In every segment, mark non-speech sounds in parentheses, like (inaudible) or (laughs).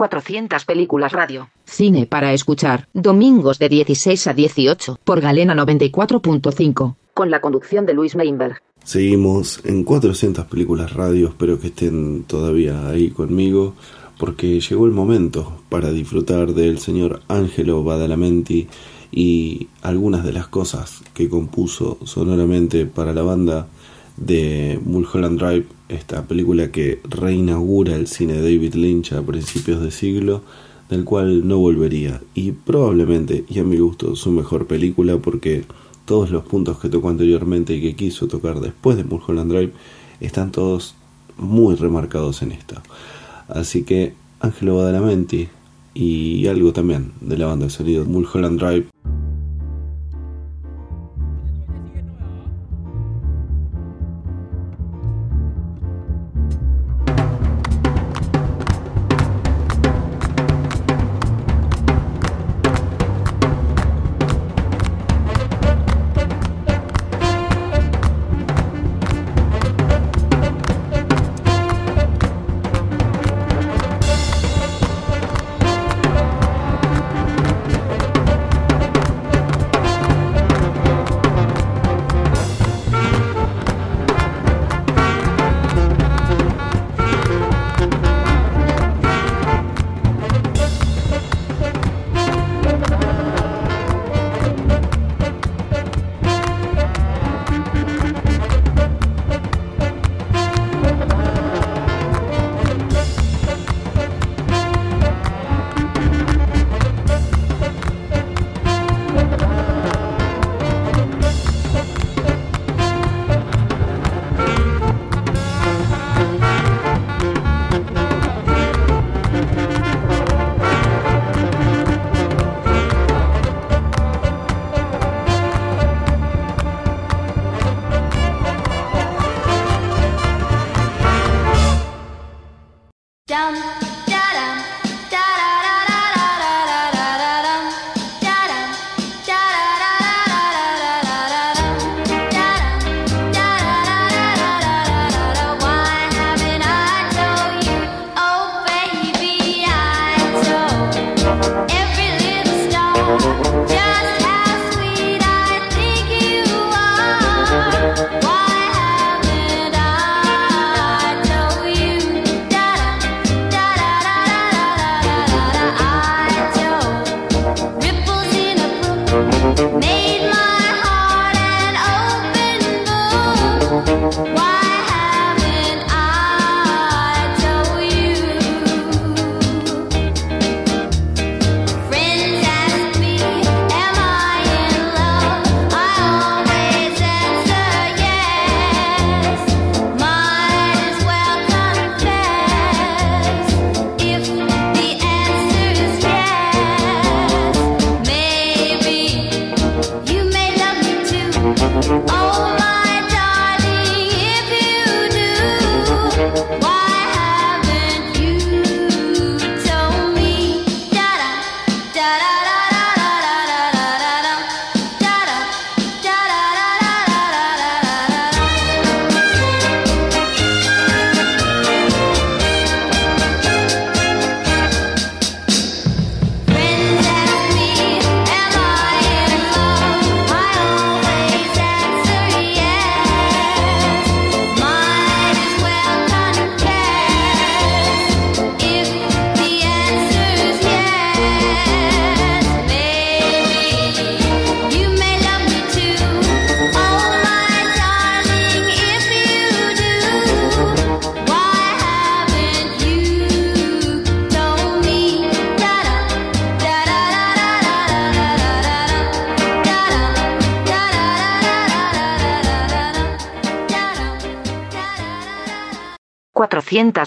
400 películas radio. Cine para escuchar. Domingos de 16 a 18 por Galena 94.5. Con la conducción de Luis Meinberg. Seguimos en 400 películas radio. Espero que estén todavía ahí conmigo. Porque llegó el momento para disfrutar del señor Angelo Badalamenti y algunas de las cosas que compuso sonoramente para la banda de Mulholland Drive, esta película que reinaugura el cine de David Lynch a principios de siglo, del cual no volvería. Y probablemente, y a mi gusto, su mejor película porque todos los puntos que tocó anteriormente y que quiso tocar después de Mulholland Drive están todos muy remarcados en esta. Así que Angelo Badalamenti y algo también de la banda de sonido Mulholland Drive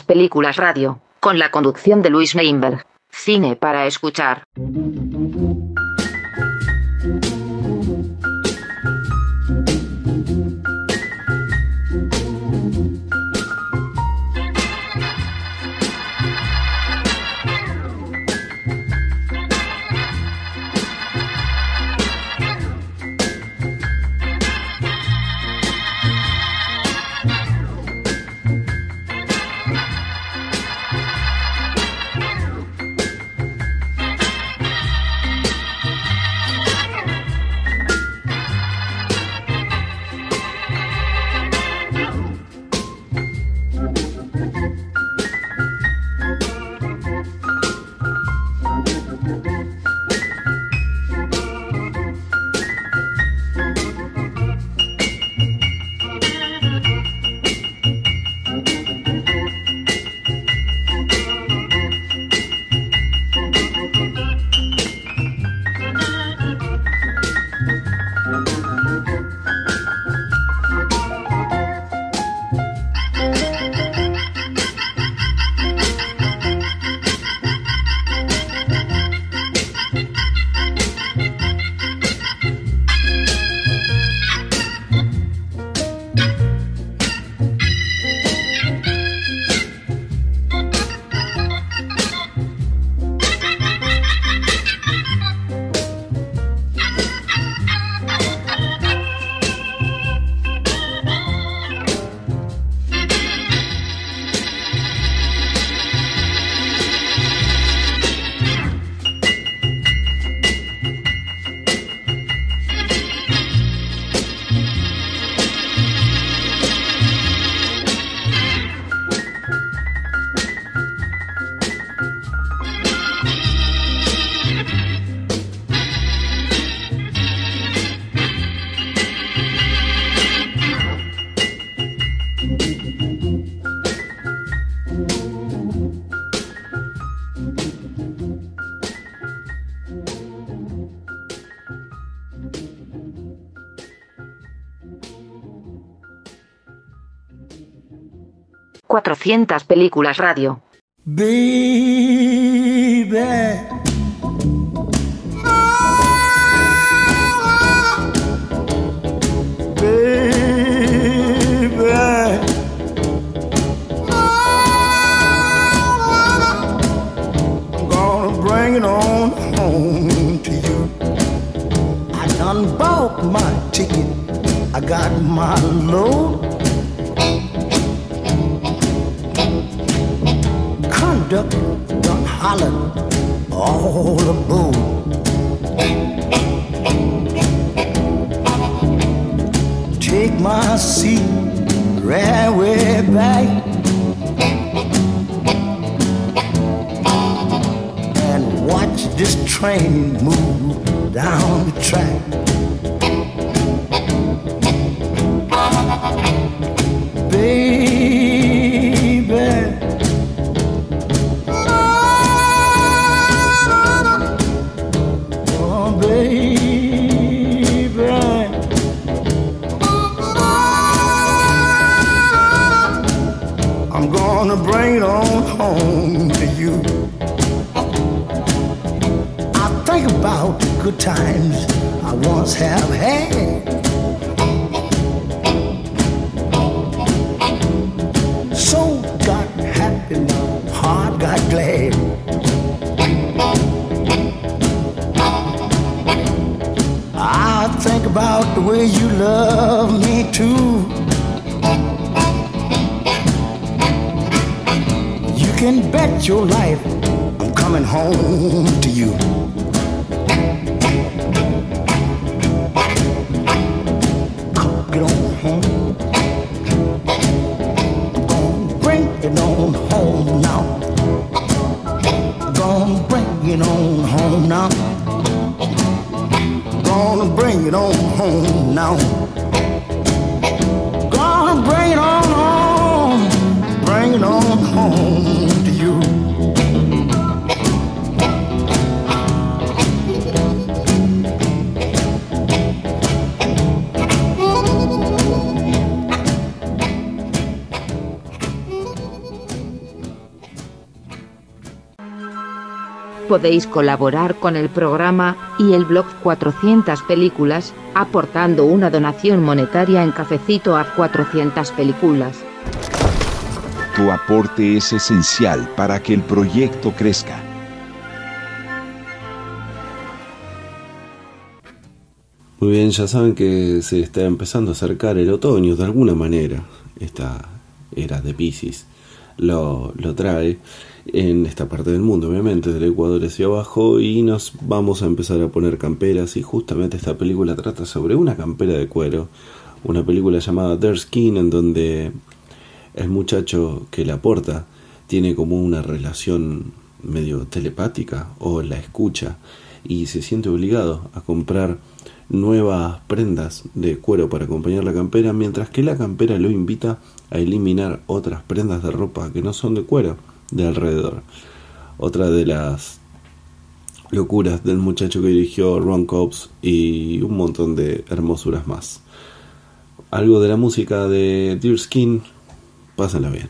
películas radio, con la conducción de Luis Meinberg. Cine para escuchar. 400 películas radio. Podéis colaborar con el programa y el blog 400 Películas, aportando una donación monetaria en cafecito a 400 Películas. Tu aporte es esencial para que el proyecto crezca. Muy bien, ya saben que se está empezando a acercar el otoño de alguna manera. Esta era de Pisces lo, lo trae en esta parte del mundo, obviamente, del Ecuador hacia abajo, y nos vamos a empezar a poner camperas. Y justamente esta película trata sobre una campera de cuero, una película llamada Their Skin, en donde el muchacho que la porta tiene como una relación medio telepática o la escucha y se siente obligado a comprar nuevas prendas de cuero para acompañar la campera, mientras que la campera lo invita a eliminar otras prendas de ropa que no son de cuero de alrededor. Otra de las locuras del muchacho que dirigió Ron Cobbs y un montón de hermosuras más. Algo de la música de Deer Skin, pásenla bien.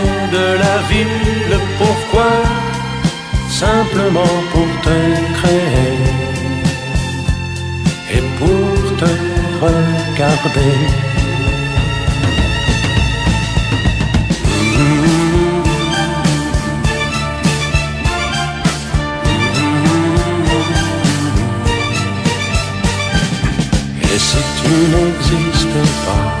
de la vie, le pourquoi, simplement pour te créer et pour te regarder. Et si tu n'existes pas,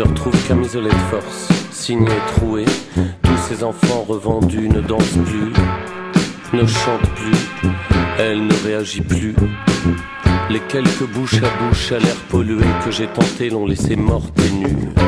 se retrouve camisolée de force, signée trouée. Tous ces enfants revendus ne dansent plus, ne chantent plus, elle ne réagit plus. Les quelques bouches à bouche à l'air pollué que j'ai tenté l'ont laissé morte et nue.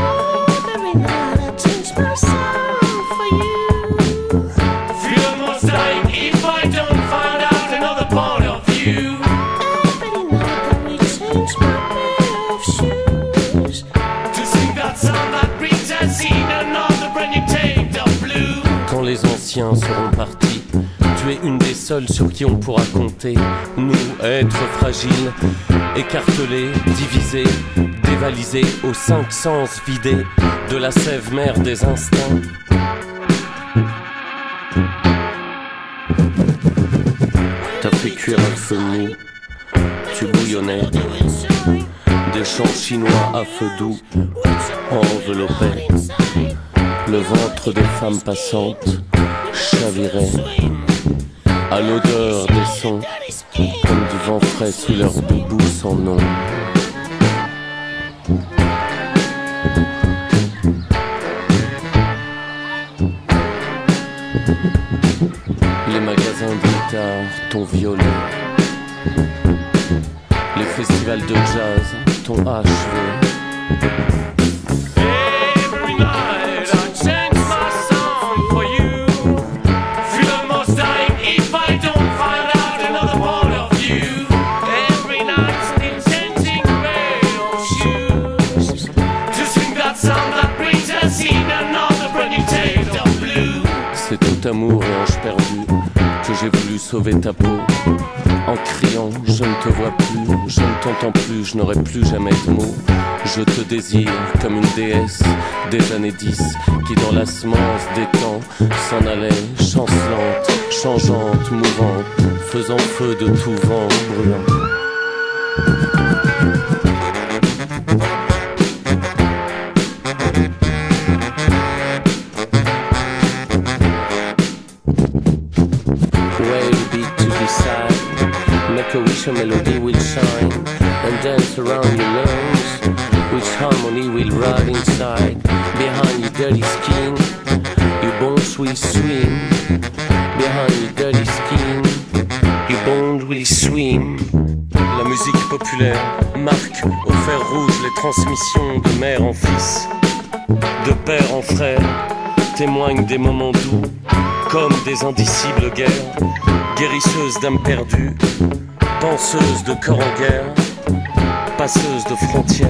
Seules sur qui on pourra compter. Nous, êtres fragiles, écartelés, divisés, dévalisés, aux cinq sens vidés de la sève mère des instincts. T'as fait cuire un feu mou, tu bouillonnais. Des champs chinois à feu doux enveloppaient le ventre des femmes passantes chavirait à l'odeur des sons comme du vent frais sous leur boubou sans nom. Les magasins de guitare t'ont violé. Les festivals de jazz t'ont achevé. Amour et ange perdu que j'ai voulu sauver ta peau. En criant, je ne te vois plus, je ne t'entends plus, je n'aurai plus jamais de mots. Je te désire comme une déesse des années 10 qui dans la semence des temps s'en allait chancelante, changeante, mouvante, faisant feu de tout vent brûlant. Dance around your nose. Which harmony will ride inside behind your dirty skin. Your bones will swim behind your dirty skin. Your bones will swim. La musique populaire marque au fer rouge les transmissions de mère en fils, de père en frère, témoigne des moments doux, comme des indicibles guerres, guérisseuse d'âmes perdues, penseuse de corps en guerre, de frontières.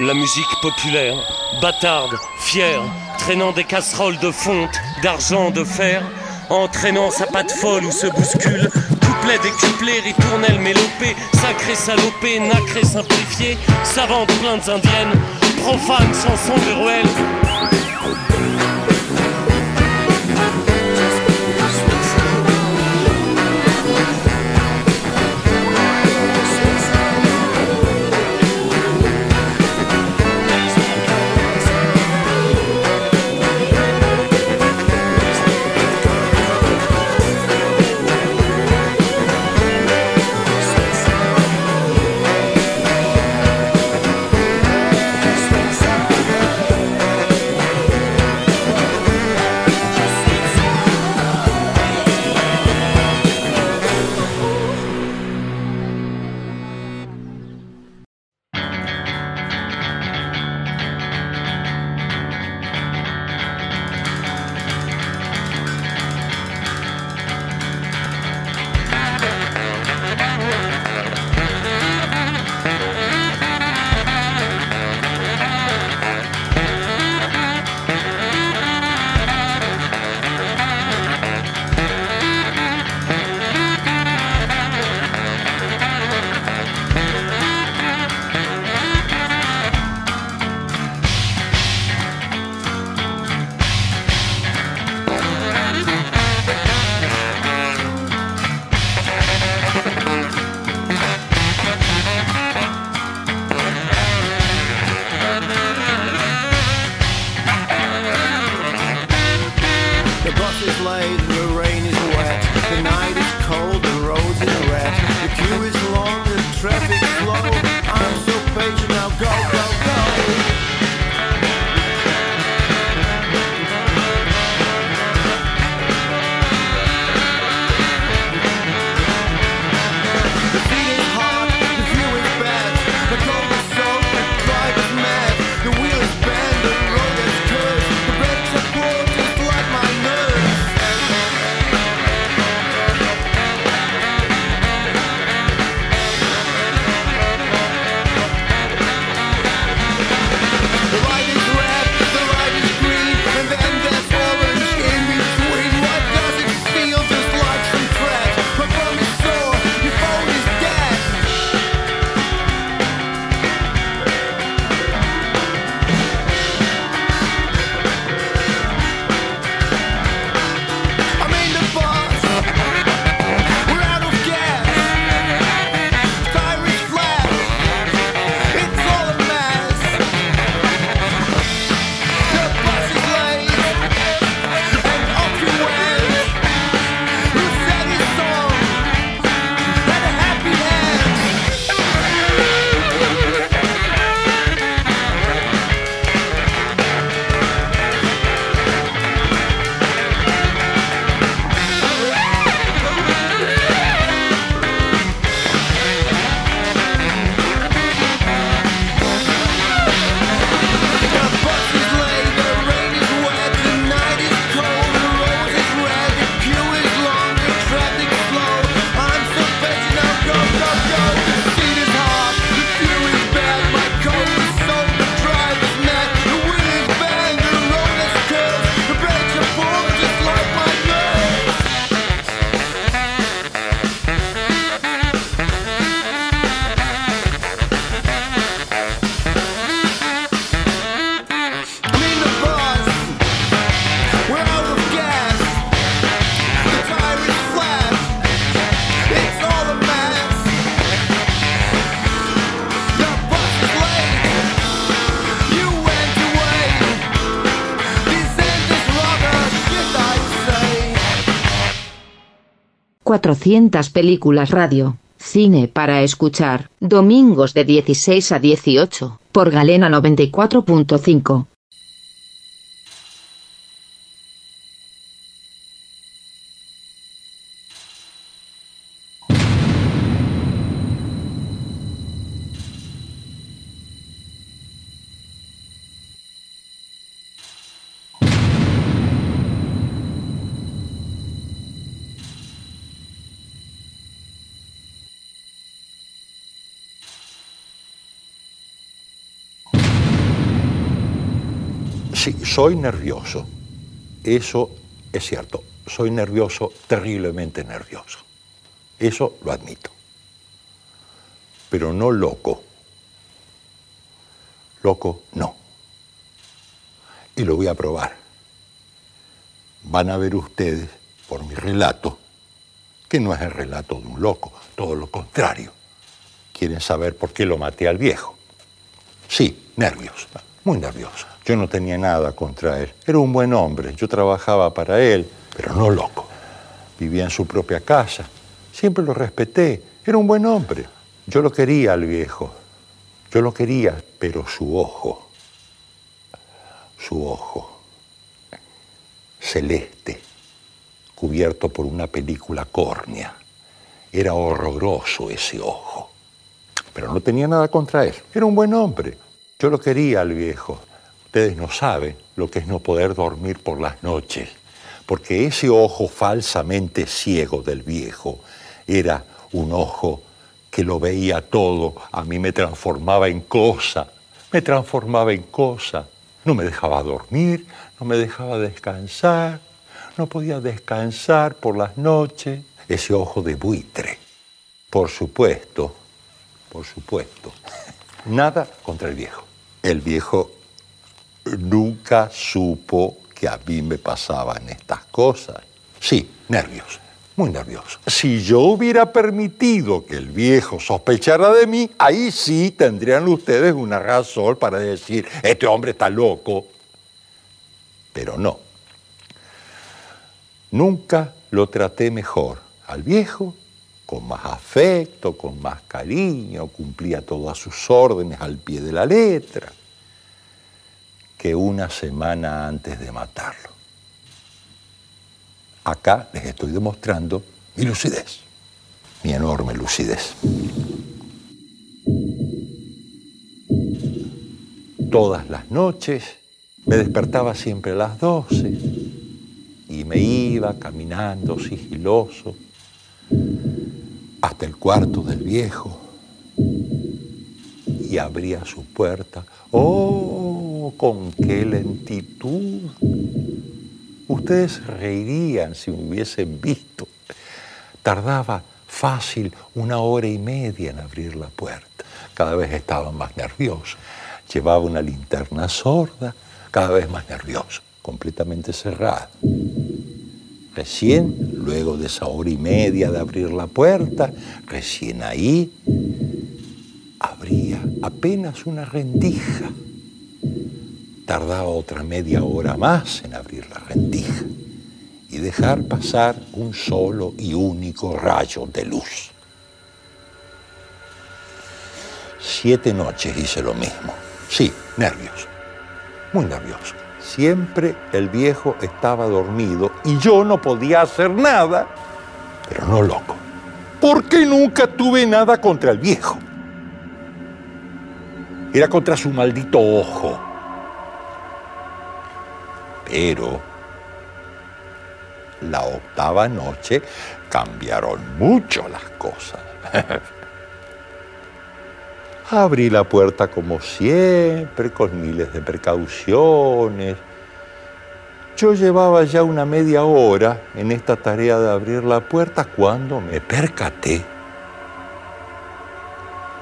La musique populaire, bâtarde, fière, traînant des casseroles de fonte, d'argent, de fer, entraînant sa patte folle où se bouscule, couplet décuplé, ritournelle mélopée, sacré salopé, nacré simplifié, savante plaintes indiennes, profane chanson de ruelle. 400 películas radio. Cine para escuchar. Domingos de 16 a 18. Por Galena 94.5. soy nervioso. Eso es cierto. Soy nervioso, terriblemente nervioso. Eso lo admito. Pero no loco. Loco, no. Y lo voy a probar. Van a ver ustedes, por mi relato, que no es el relato de un loco, todo lo contrario. Quieren saber por qué lo maté al viejo. Sí, nervios, muy nervioso. Yo no tenía nada contra él. Era un buen hombre, yo trabajaba para él, pero no loco. Vivía en su propia casa. Siempre lo respeté. Era un buen hombre. Yo lo quería al viejo. Yo lo quería, pero su ojo, su ojo, celeste, cubierto por una película córnea. Era horroroso ese ojo. Pero no tenía nada contra él. Era un buen hombre. Yo lo quería al viejo. Ustedes no saben lo que es no poder dormir por las noches, porque ese ojo falsamente ciego del viejo era un ojo que lo veía todo, a mí me transformaba en cosa, me transformaba en cosa, no me dejaba dormir, no me dejaba descansar, no podía descansar por las noches, ese ojo de buitre. Por supuesto, por supuesto, (laughs) nada contra el viejo. El viejo nunca supo que a mí me pasaban estas cosas. Sí, nervios, muy nervioso. Si yo hubiera permitido que el viejo sospechara de mí, ahí sí tendrían ustedes una razón para decir, este hombre está loco. Pero no. Nunca lo traté mejor al viejo, con más afecto, con más cariño, cumplía todas sus órdenes al pie de la letra que una semana antes de matarlo. Acá les estoy demostrando mi lucidez, mi enorme lucidez. Todas las noches me despertaba siempre a las 12 y me iba caminando sigiloso hasta el cuarto del viejo y abría su puerta. ¡Oh, con qué lentitud! Ustedes reirían si me hubiesen visto. Tardaba fácil una hora y media en abrir la puerta. Cada vez estaba más nervioso. Llevaba una linterna sorda, cada vez más nervioso, completamente cerrada. Recién, luego de esa hora y media de abrir la puerta, recién ahí, abría apenas una rendija. Tardaba otra media hora más en abrir la rendija y dejar pasar un solo y único rayo de luz. Siete noches hice lo mismo. Sí, nervioso, muy nervioso. Siempre el viejo estaba dormido y yo no podía hacer nada, pero no loco. Porque nunca tuve nada contra el viejo. Era contra su maldito ojo. Pero la octava noche cambiaron mucho las cosas. (laughs) Abrí la puerta como siempre, con miles de precauciones. Yo llevaba ya una media hora en esta tarea de abrir la puerta cuando me percaté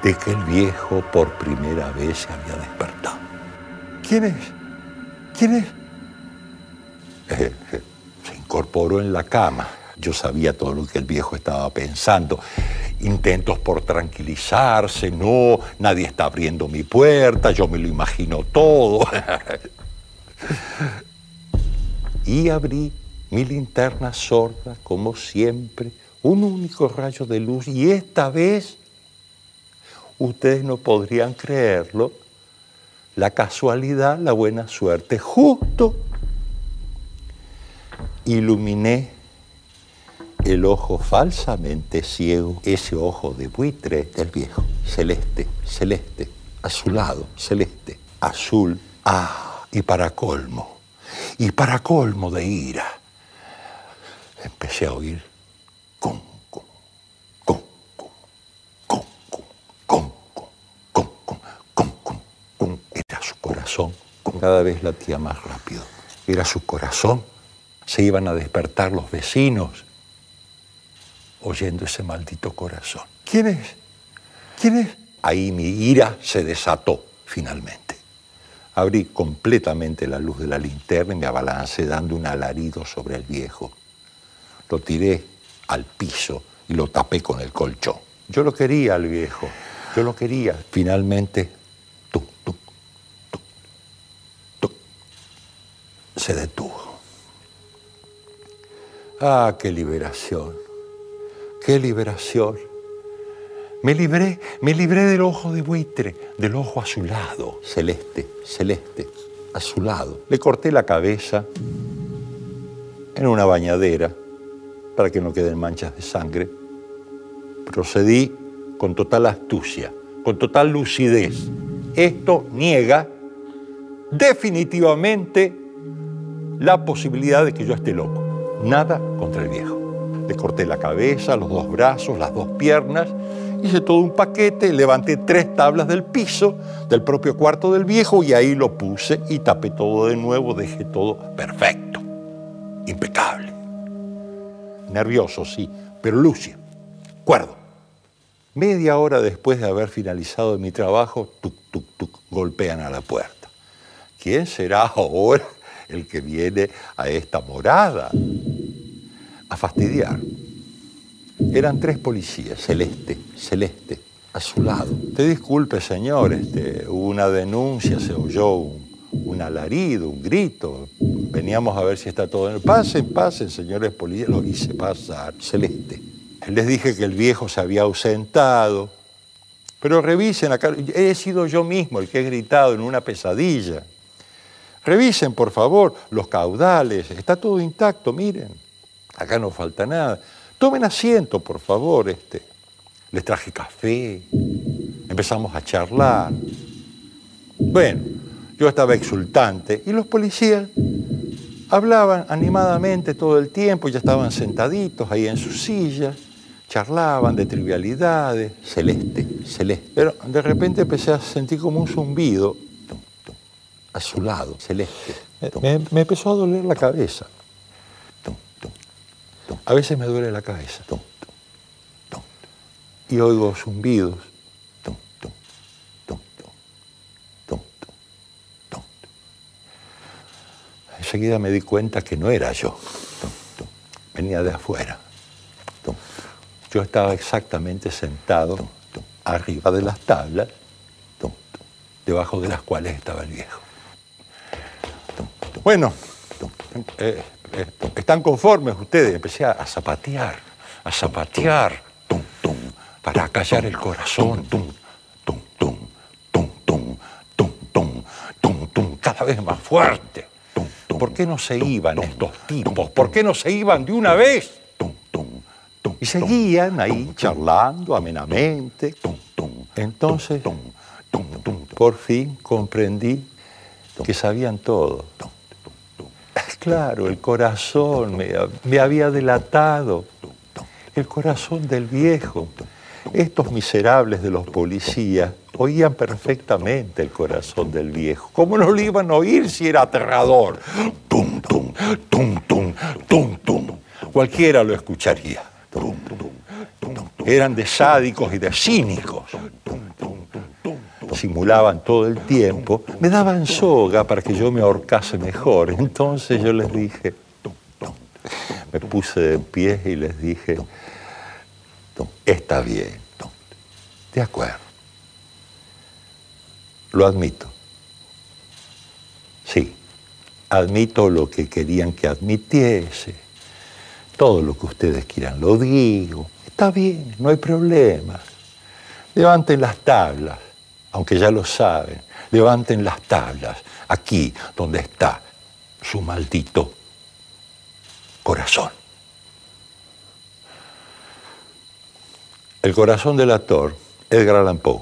de que el viejo por primera vez se había despertado. ¿Quién es? ¿Quién es? Eh, se incorporó en la cama. Yo sabía todo lo que el viejo estaba pensando. Intentos por tranquilizarse, no, nadie está abriendo mi puerta, yo me lo imagino todo. (laughs) y abrí mi linterna sorda, como siempre, un único rayo de luz y esta vez, ustedes no podrían creerlo, la casualidad, la buena suerte, justo iluminé el ojo falsamente ciego, ese ojo de buitre del viejo, celeste, celeste, azulado, celeste, azul, ah, y para colmo, y para colmo de ira, empecé a oír con, con, con, con, con, con, con, con, con, con. Era su corazón, cada vez latía más rápido. Era su corazón. Se iban a despertar los vecinos oyendo ese maldito corazón. ¿Quién es? ¿Quién es? Ahí mi ira se desató finalmente. Abrí completamente la luz de la linterna y me abalancé dando un alarido sobre el viejo. Lo tiré al piso y lo tapé con el colchón. Yo lo quería al viejo, yo lo quería. Finalmente, tum, tum, tum, tum, se detuvo. Ah, qué liberación, qué liberación. Me libré, me libré del ojo de buitre, del ojo azulado, celeste, celeste, azulado. Le corté la cabeza en una bañadera para que no queden manchas de sangre. Procedí con total astucia, con total lucidez. Esto niega definitivamente la posibilidad de que yo esté loco. Nada contra el viejo. Le corté la cabeza, los dos brazos, las dos piernas, hice todo un paquete, levanté tres tablas del piso del propio cuarto del viejo y ahí lo puse y tapé todo de nuevo, dejé todo perfecto, impecable. Nervioso, sí, pero lúcido, cuerdo. Media hora después de haber finalizado mi trabajo, tuc, tuc, tuc, golpean a la puerta. ¿Quién será ahora el que viene a esta morada? A fastidiar. Eran tres policías, celeste, celeste, azulado. Te disculpe, señor, este, hubo una denuncia, se oyó un, un alarido, un grito. Veníamos a ver si está todo en el... Pasen, pasen, señores policías. Lo hice pasar, celeste. Les dije que el viejo se había ausentado. Pero revisen acá, he sido yo mismo el que he gritado en una pesadilla. Revisen, por favor, los caudales, está todo intacto, miren. Acá no falta nada. Tomen asiento, por favor. Este. Les traje café. Empezamos a charlar. Bueno, yo estaba exultante y los policías hablaban animadamente todo el tiempo, ya estaban sentaditos ahí en sus sillas, charlaban de trivialidades, celeste, celeste. Pero de repente empecé a sentir como un zumbido, azulado, celeste. Me, me empezó a doler la cabeza. Tum, tum, tum. A veces me duele la cabeza. Y oigo zumbidos. Enseguida me di cuenta que no era yo. Venía de afuera. Yo estaba exactamente sentado arriba de las tablas, debajo de las cuales estaba el viejo. Bueno, eh, eh, ¿están conformes ustedes? Empecé a, zapatear, a zapatear, tum, tum, para callar el corazón, tum, tum, tum, tum, tum, tum, tum, tum, tum, cada vez más fuerte. ¿Por qué no se iban estos tipos? ¿Por qué no se iban de una vez? Y seguían ahí charlando amenamente. Entonces, por fin comprendí que sabían todo. Claro, el corazón me, había delatado. El corazón del viejo. Estos miserables de los policías oían perfectamente el corazón del viejo. ¿Cómo no lo iban a oír si era aterrador? Tum, tum, tum, tum, tum, tum. Cualquiera lo escucharía. Tum, tum, tum, tum. Eran de sádicos y de cínicos. Simulaban todo el tiempo. Me daban soga para que yo me ahorcase mejor. Entonces yo les dije, me puse de pie y les dije, está bien, de acuerdo. Lo admito. Sí, admito lo que querían que admitiese. Todo lo que ustedes quieran, lo digo. Está bien, no hay problema. Levanten las tablas, aunque ya lo saben. Levanten las tablas, aquí donde está su maldito corazón. El corazón del actor, Edgar Allan Poe.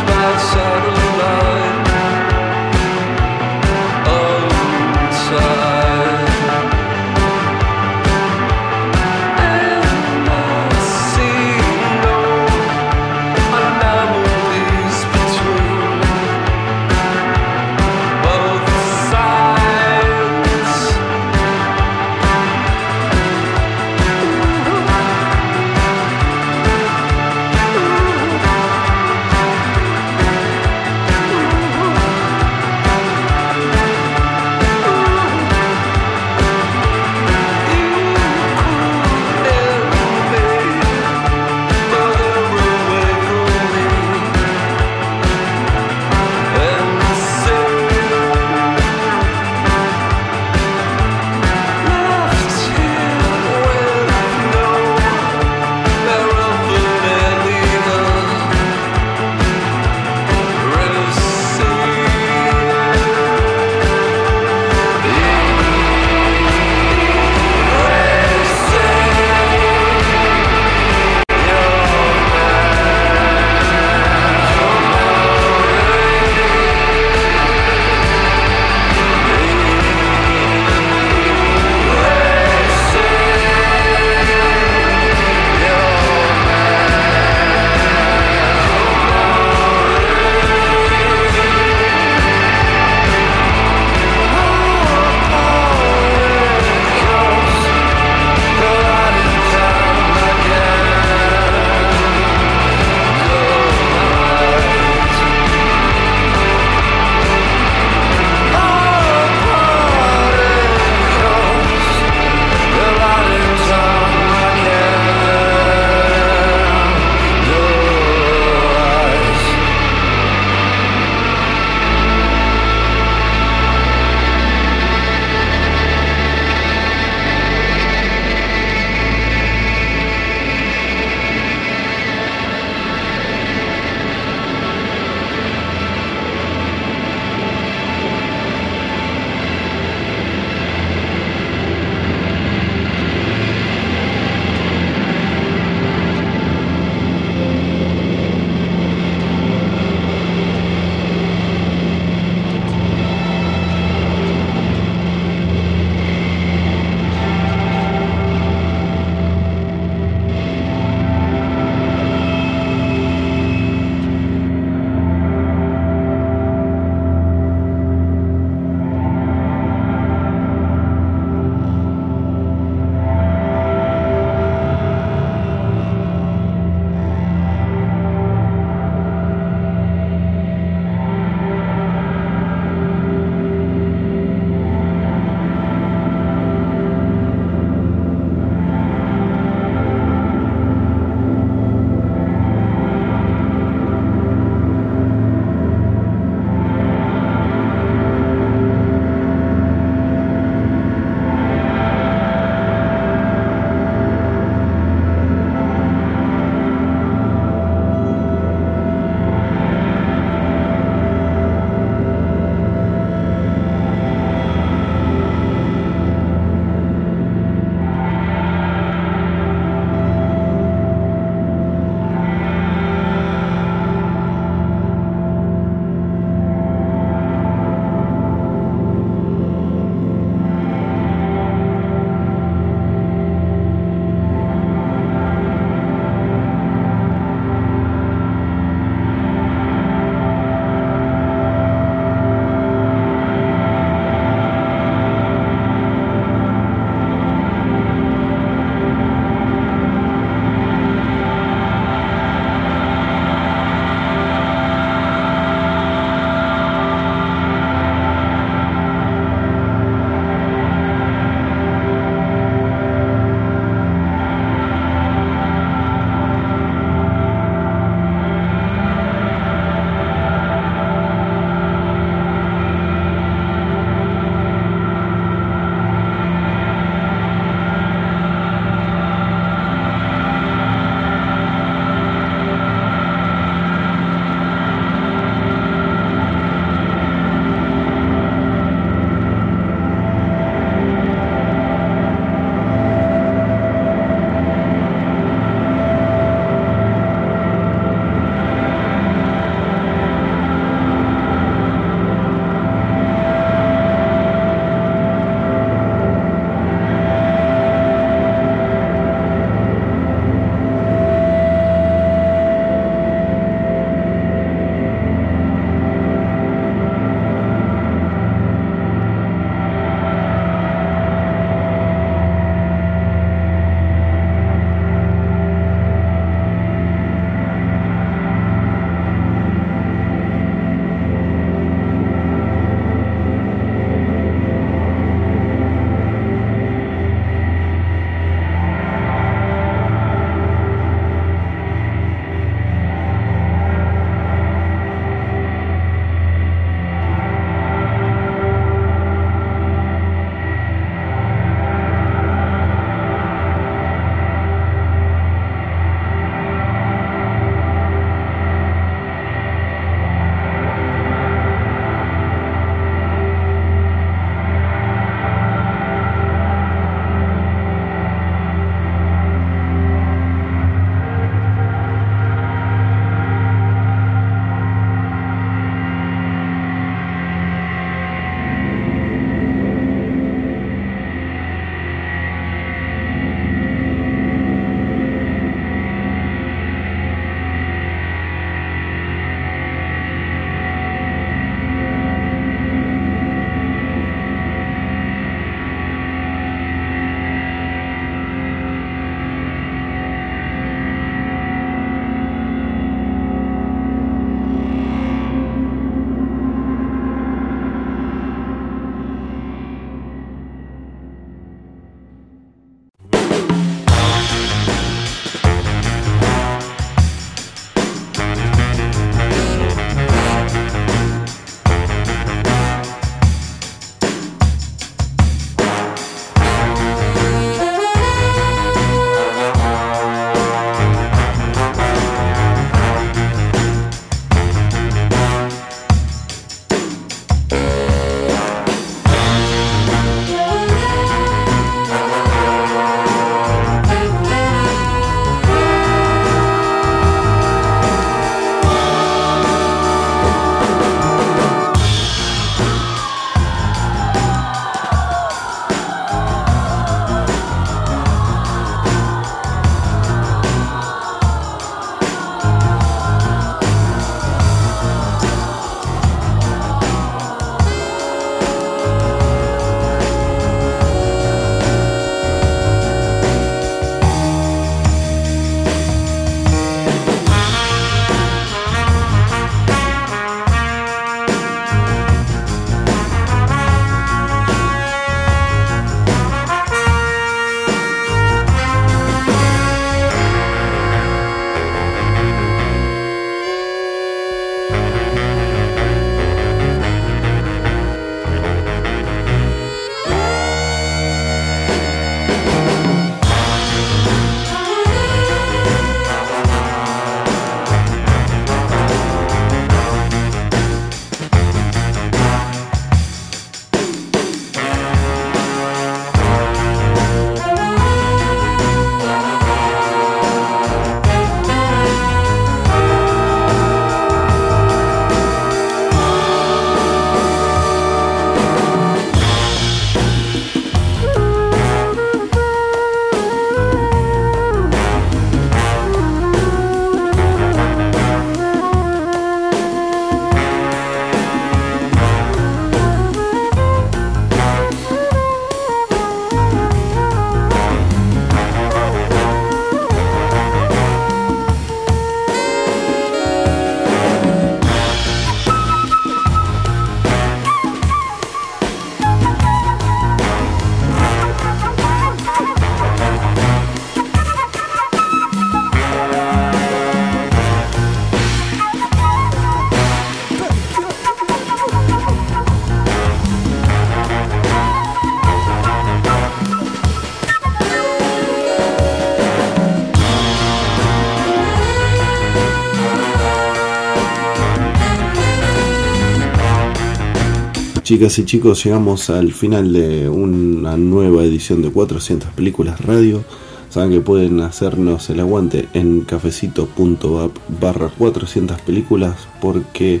Chicas y chicos, llegamos al final de una nueva edición de 400 películas radio. Saben que pueden hacernos el aguante en cafecito.app barra 400 películas porque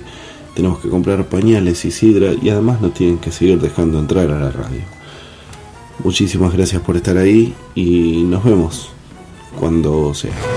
tenemos que comprar pañales y sidra y además nos tienen que seguir dejando entrar a la radio. Muchísimas gracias por estar ahí y nos vemos cuando sea.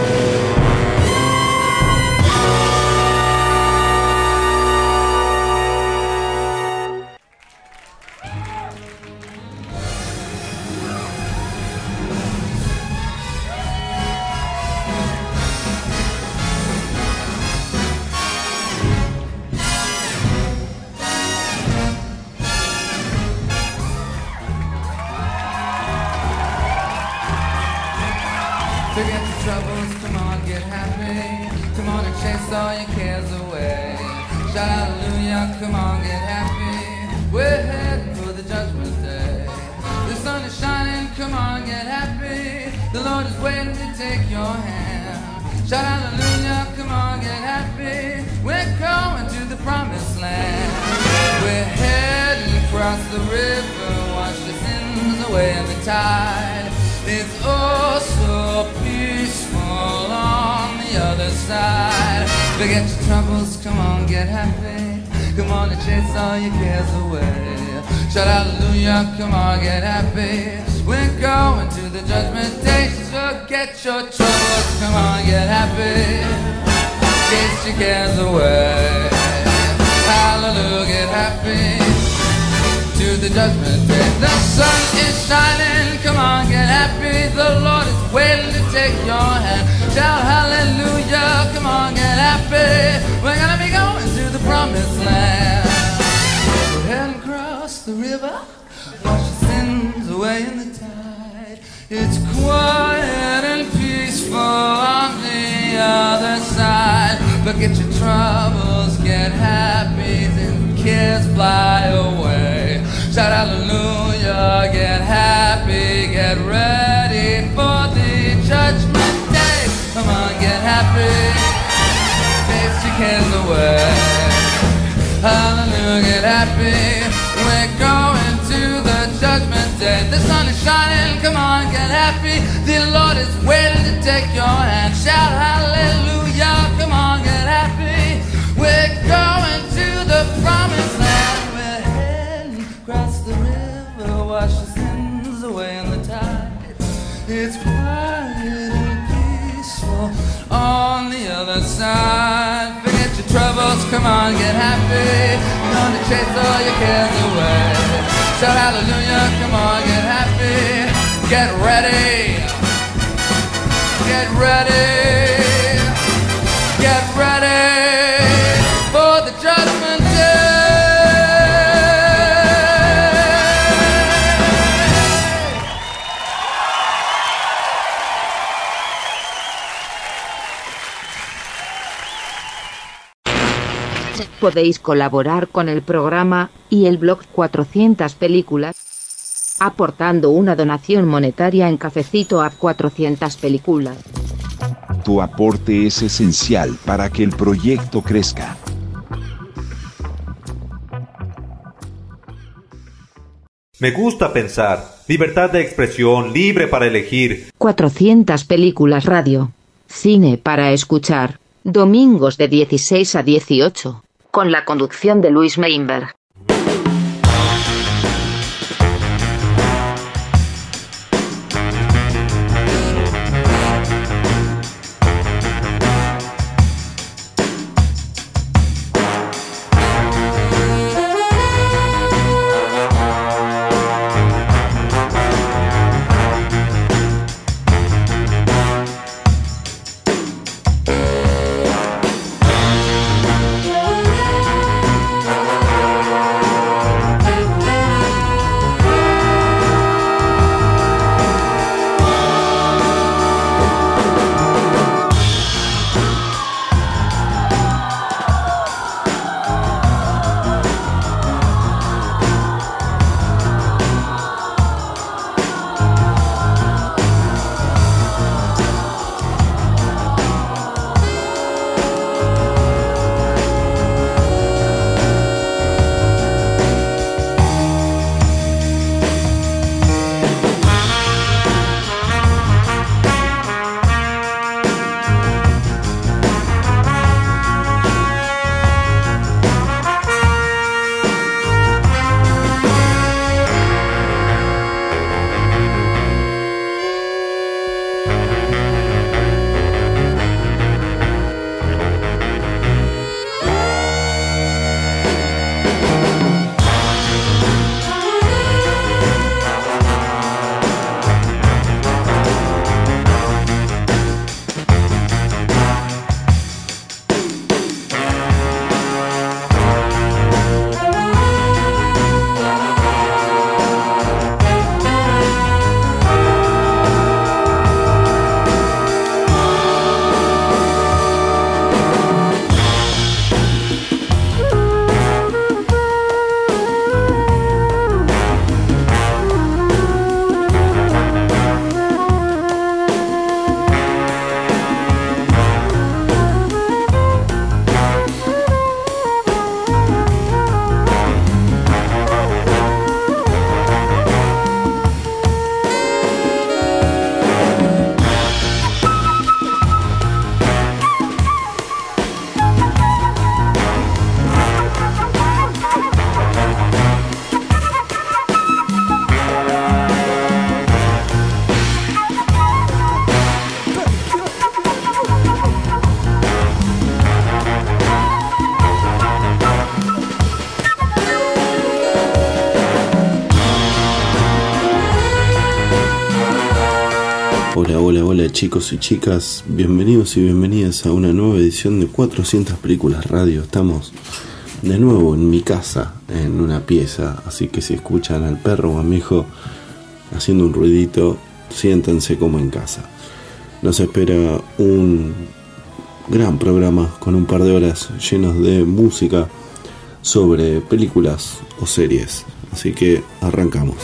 Take your hand. Shout hallelujah, come on, get happy. We're gonna be going to the promised land. We're heading across the river, wash your sins away in the tide. It's quiet and peaceful on the other side. Forget your troubles, get happy, and cares fly away. Shout hallelujah, get happy, your cares away. Hallelujah, get happy. We're going to the judgment day. The sun is shining, come on, get happy. The Lord is waiting to take your hand. Shout hallelujah, come on, get happy. We're going to the promised land. We're heading across the river, wash the sins away in the tide. It's quiet and peaceful on the other side. Come on, get happy. Gonna chase oh, all your cares away. Shout hallelujah, come on, get happy. Get ready. Get ready. Podéis colaborar con el programa y el blog 400 películas aportando una donación monetaria en cafecito a 400 películas. Tu aporte es esencial para que el proyecto crezca. Me gusta pensar. Libertad de expresión, libre para elegir. 400 películas radio. Cine para escuchar. Domingos de 16 a 18. Con la conducción de Luis Meinberg. Chicos y chicas, bienvenidos y bienvenidas a una nueva edición de 400 películas radio. Estamos de nuevo en mi casa, en una pieza, así que si escuchan al perro o a mi hijo haciendo un ruidito, siéntense como en casa. Nos espera un gran programa con un par de horas llenos de música sobre películas o series, así que arrancamos.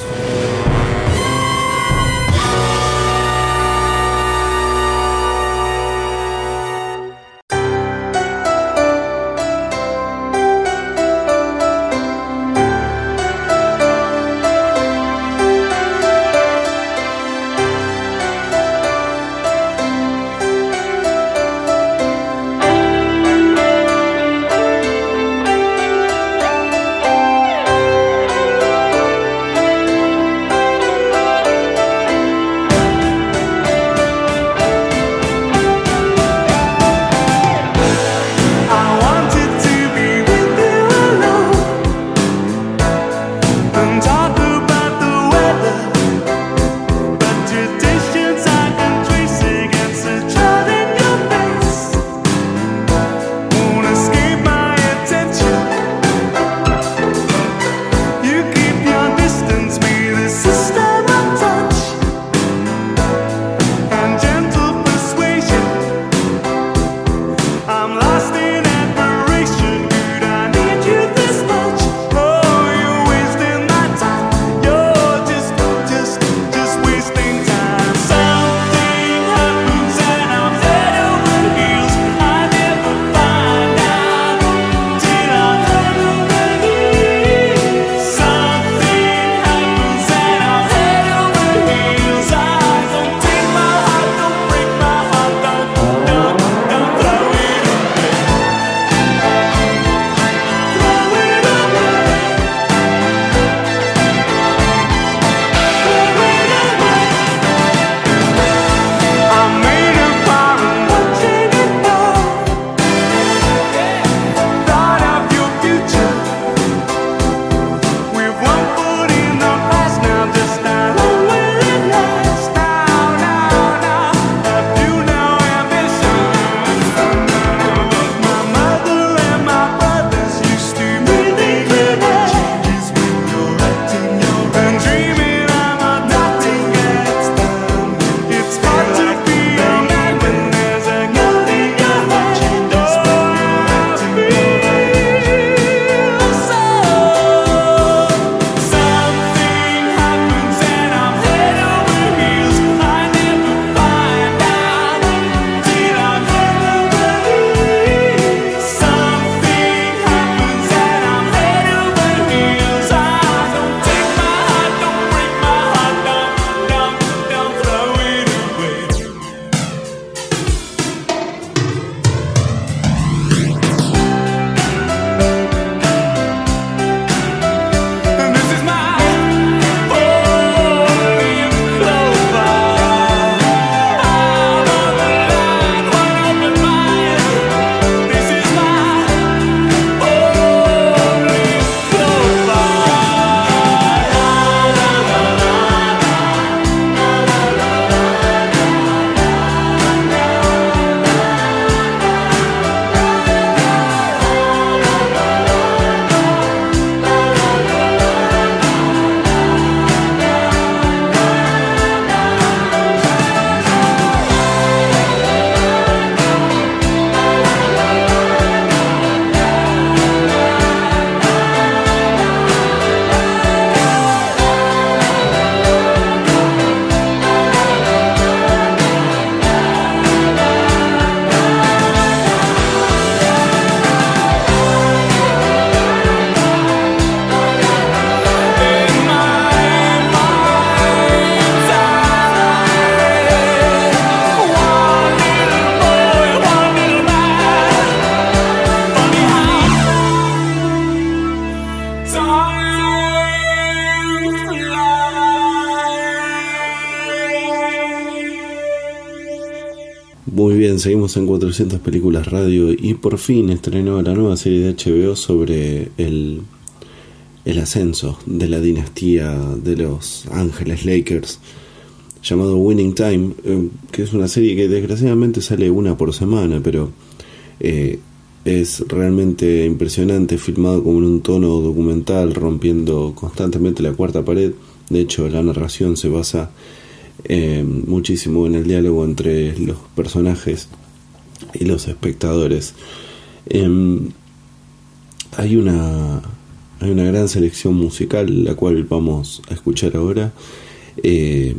seguimos en 400 Películas Radio y por fin estrenó la nueva serie de HBO sobre el, el ascenso de la dinastía de los Ángeles Lakers llamado Winning Time, eh, que es una serie que desgraciadamente sale una por semana, pero eh, es realmente impresionante, filmado como en un tono documental, rompiendo constantemente la cuarta pared. De hecho, la narración se basa eh, muchísimo en el diálogo entre los personajes y los espectadores. Em, hay una hay una gran selección musical la cual vamos a escuchar ahora eh,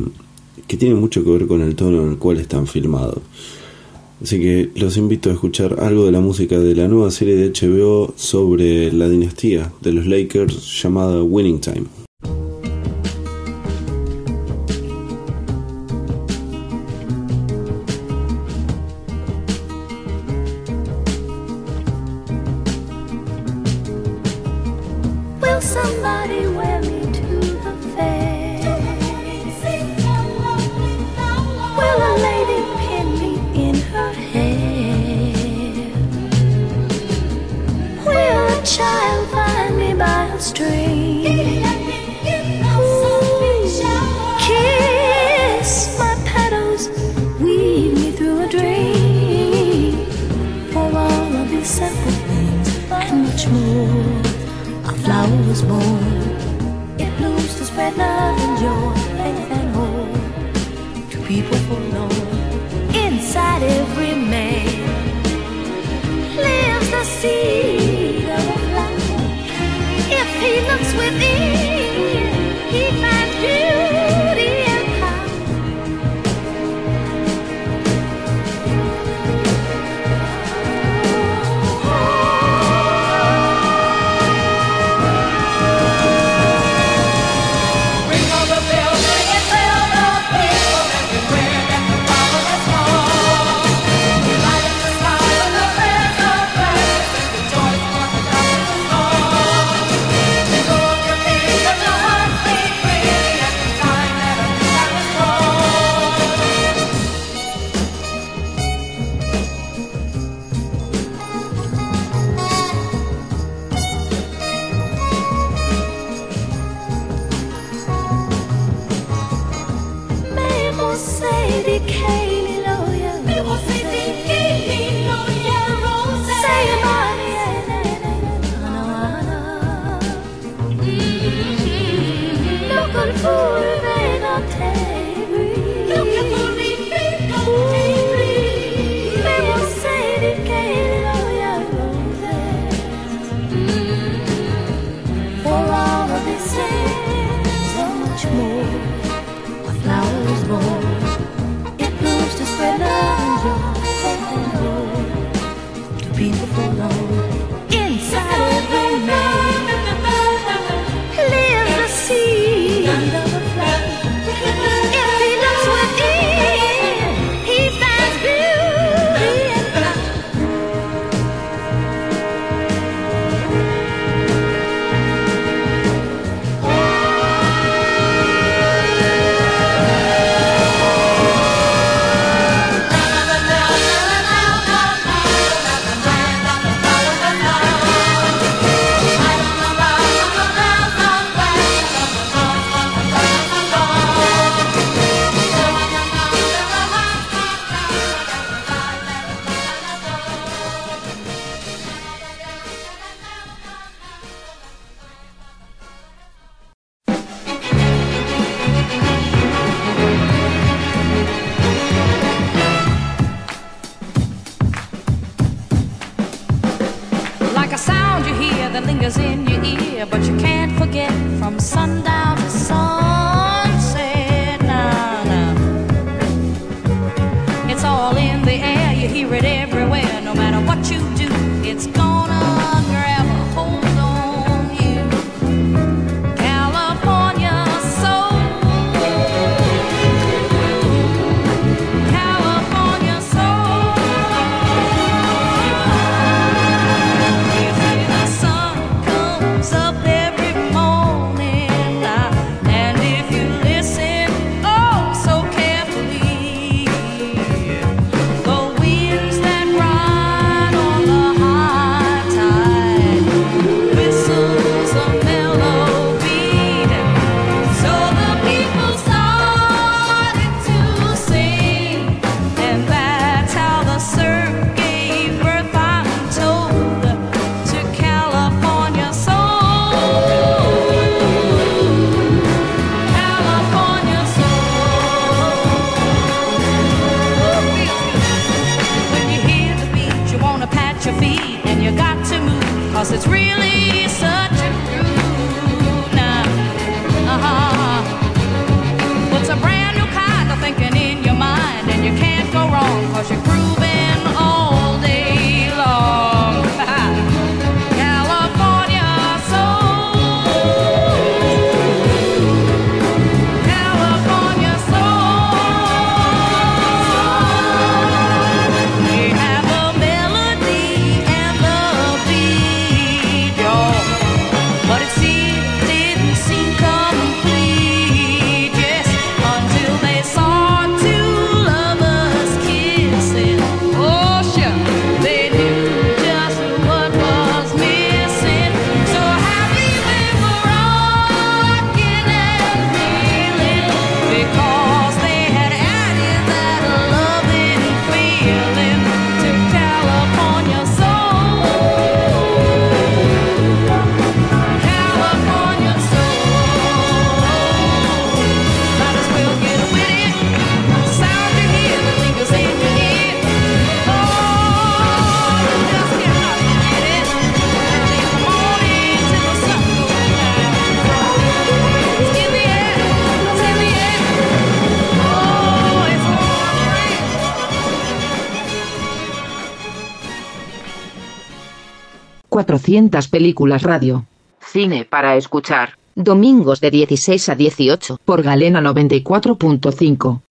que tiene mucho que ver con el tono en el cual están filmados así que los invito a escuchar algo de la música de la nueva serie de HBO sobre la dinastía de los Lakers llamada Winning Time get from sundown to sun. 400 películas radio. Cine para escuchar. Domingos de 16 a 18 por Galena 94.5.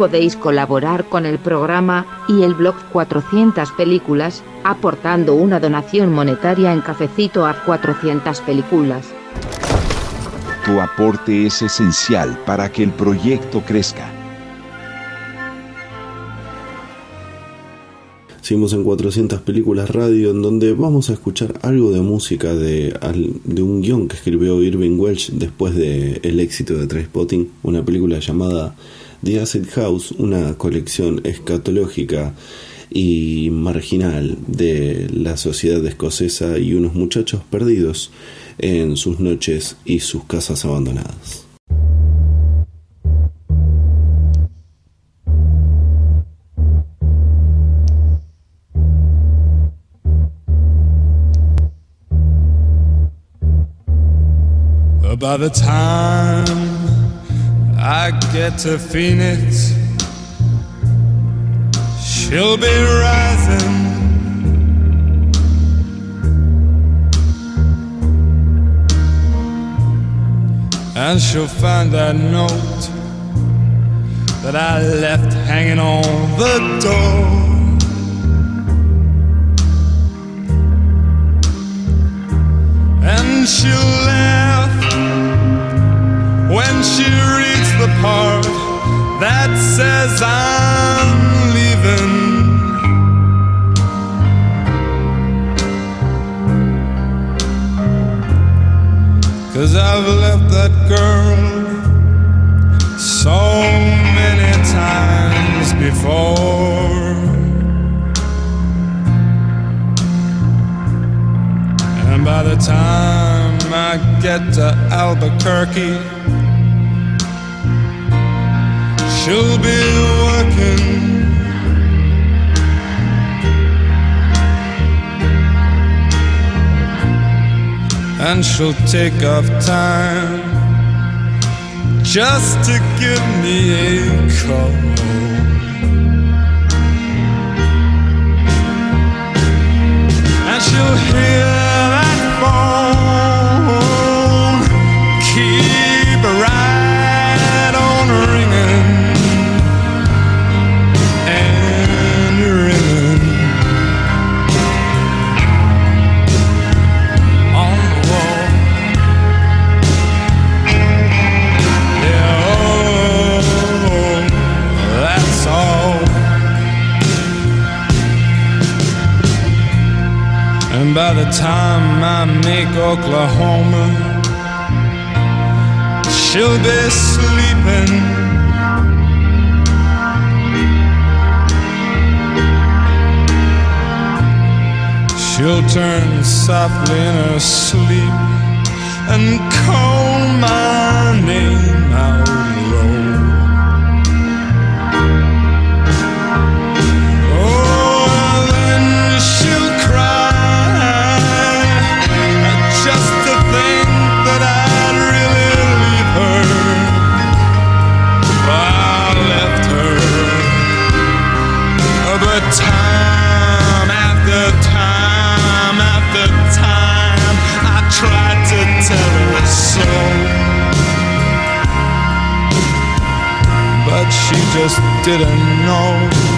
podéis colaborar con el programa y el blog 400 películas, aportando una donación monetaria en cafecito a 400 películas. Tu aporte es esencial para que el proyecto crezca. Seguimos en 400 películas radio en donde vamos a escuchar algo de música de, de un guion que escribió Irving Welsh después del el éxito de Trainspotting, una película llamada The Acid House, una colección escatológica y marginal de la sociedad escocesa y unos muchachos perdidos en sus noches y sus casas abandonadas. I get to Phoenix, she'll be rising. And she'll find that note that I left hanging on the door. And she'll laugh when she reads the part that says I'm leaving. Cause I've left that girl so many times before. And by the time I get to Albuquerque, she'll be working. And she'll take off time just to give me a call. And she'll hear And by the time I make Oklahoma, she'll be sleeping. She'll turn softly in her sleep and call my name out she just didn't know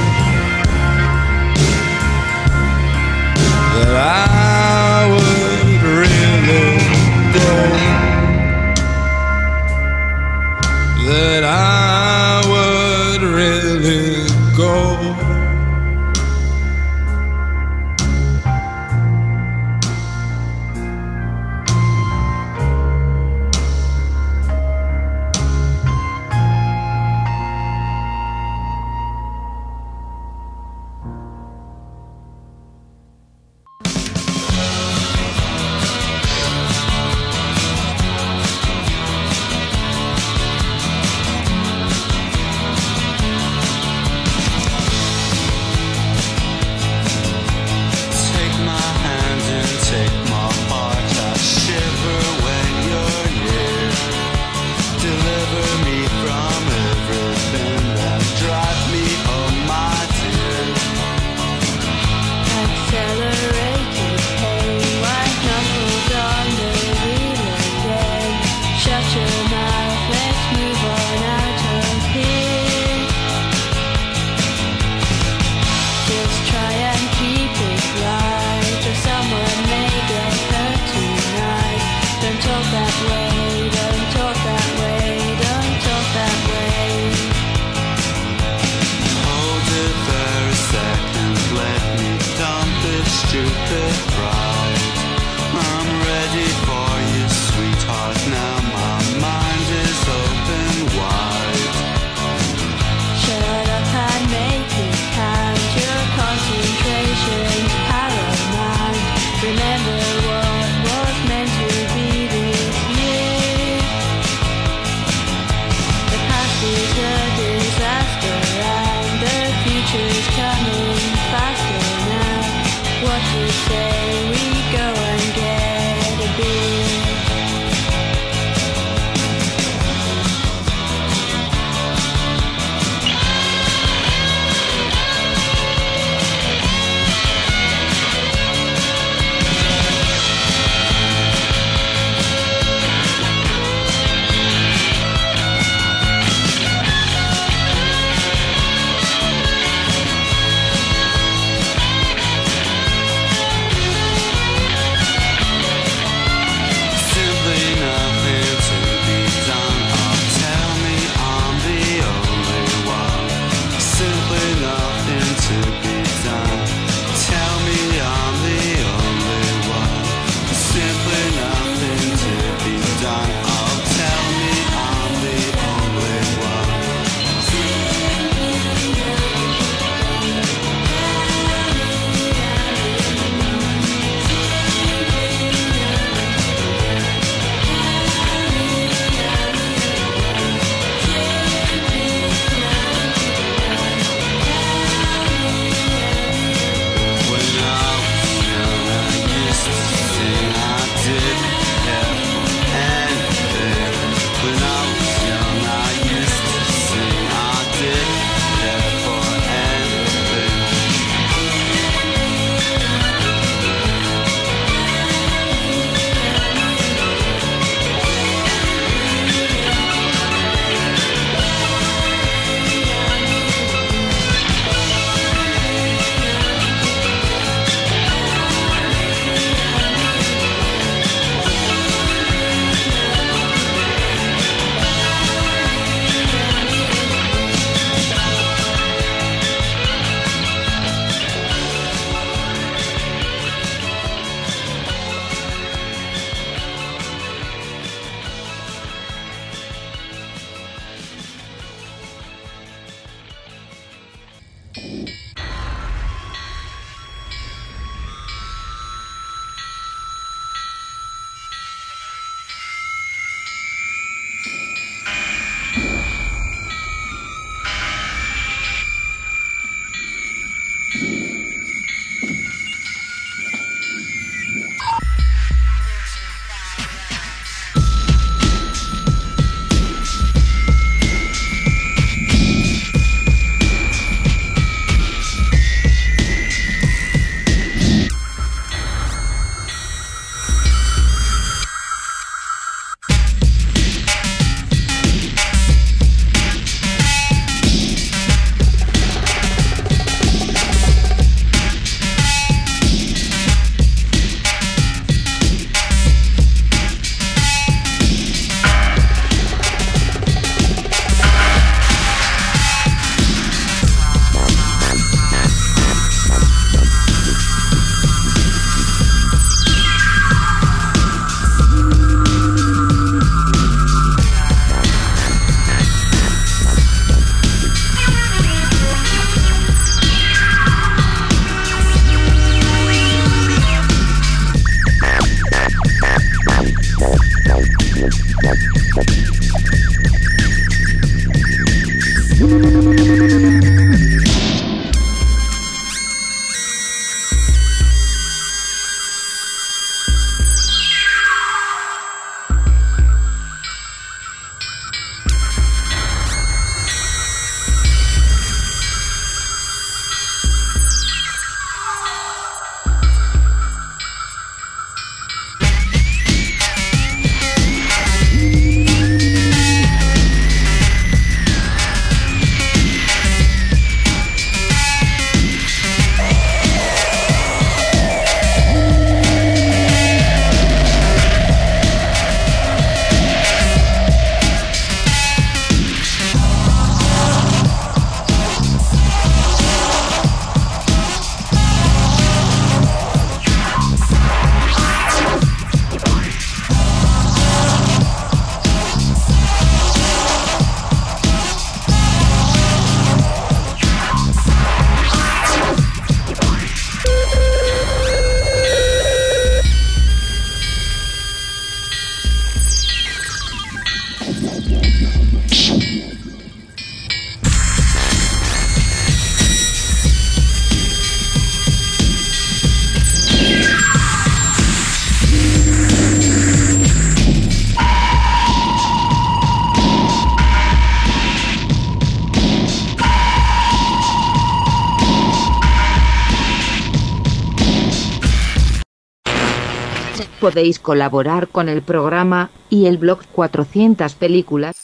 podéis colaborar con el programa y el blog 400 películas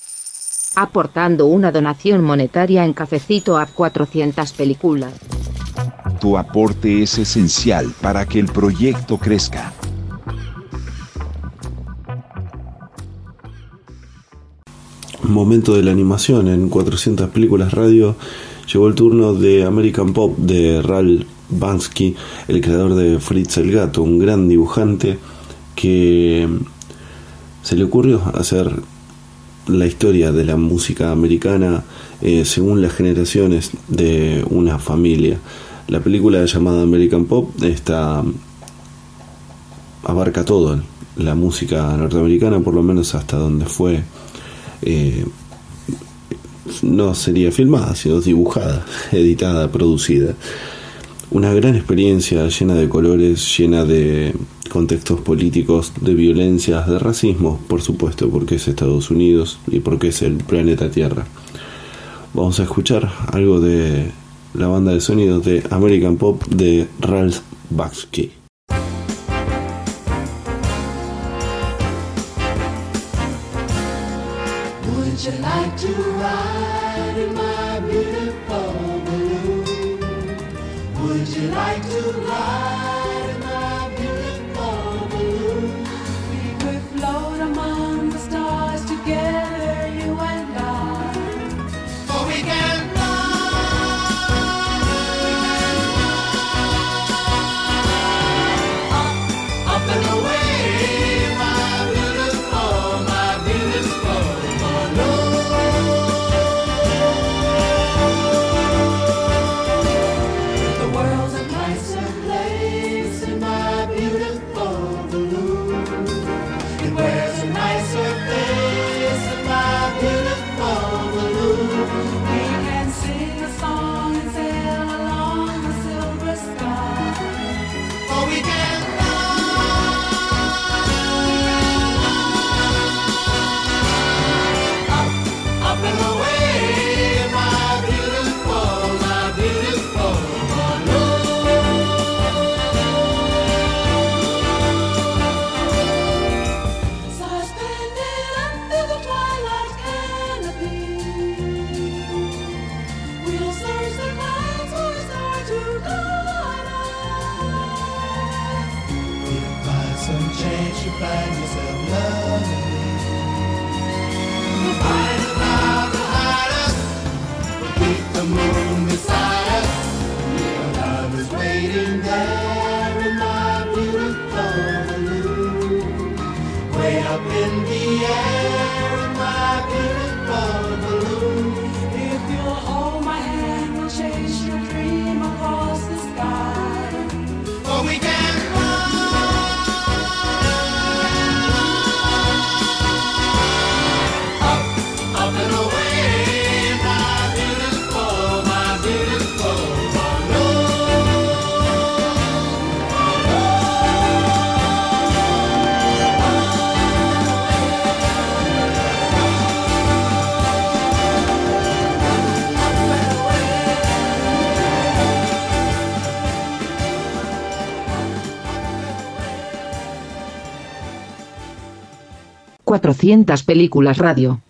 aportando una donación monetaria en cafecito a 400 películas. Tu aporte es esencial para que el proyecto crezca. Momento de la animación en 400 películas radio. Llegó el turno de American Pop de Ralph Bansky, el creador de Fritz el Gato, un gran dibujante que se le ocurrió hacer la historia de la música americana eh, según las generaciones de una familia. La película llamada American Pop está abarca todo la música norteamericana, por lo menos hasta donde fue eh, no sería filmada, sino dibujada, (laughs) editada, producida. Una gran experiencia llena de colores, llena de contextos políticos, de violencias, de racismo, por supuesto, porque es Estados Unidos y porque es el planeta Tierra. Vamos a escuchar algo de la banda de sonidos de American Pop de Ralph Bakshi. 400 películas radio.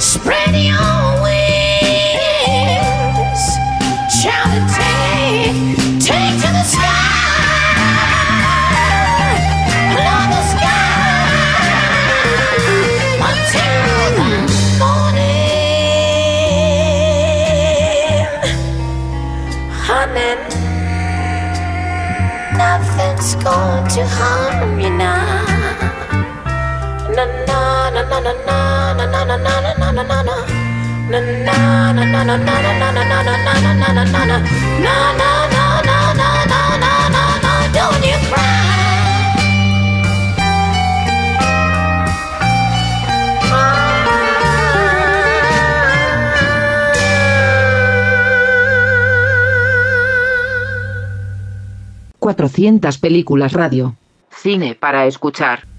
Spread your wings, child, and take, take to the sky, love the sky until the morning. Honey, nothing's going to harm you now. Na na na na na na na na na. 400 películas radio. Cine para escuchar.